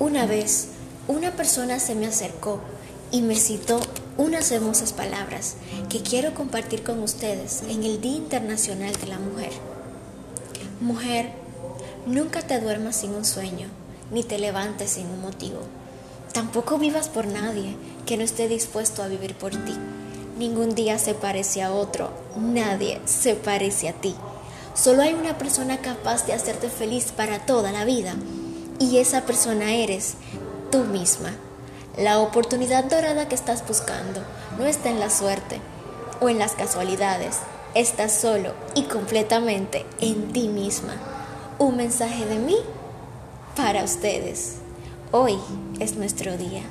Una vez, una persona se me acercó y me citó unas hermosas palabras que quiero compartir con ustedes en el Día Internacional de la Mujer. Mujer, nunca te duermas sin un sueño, ni te levantes sin un motivo. Tampoco vivas por nadie que no esté dispuesto a vivir por ti. Ningún día se parece a otro, nadie se parece a ti. Solo hay una persona capaz de hacerte feliz para toda la vida y esa persona eres tú misma. La oportunidad dorada que estás buscando no está en la suerte o en las casualidades, está solo y completamente en ti misma. Un mensaje de mí para ustedes. Hoy es nuestro día.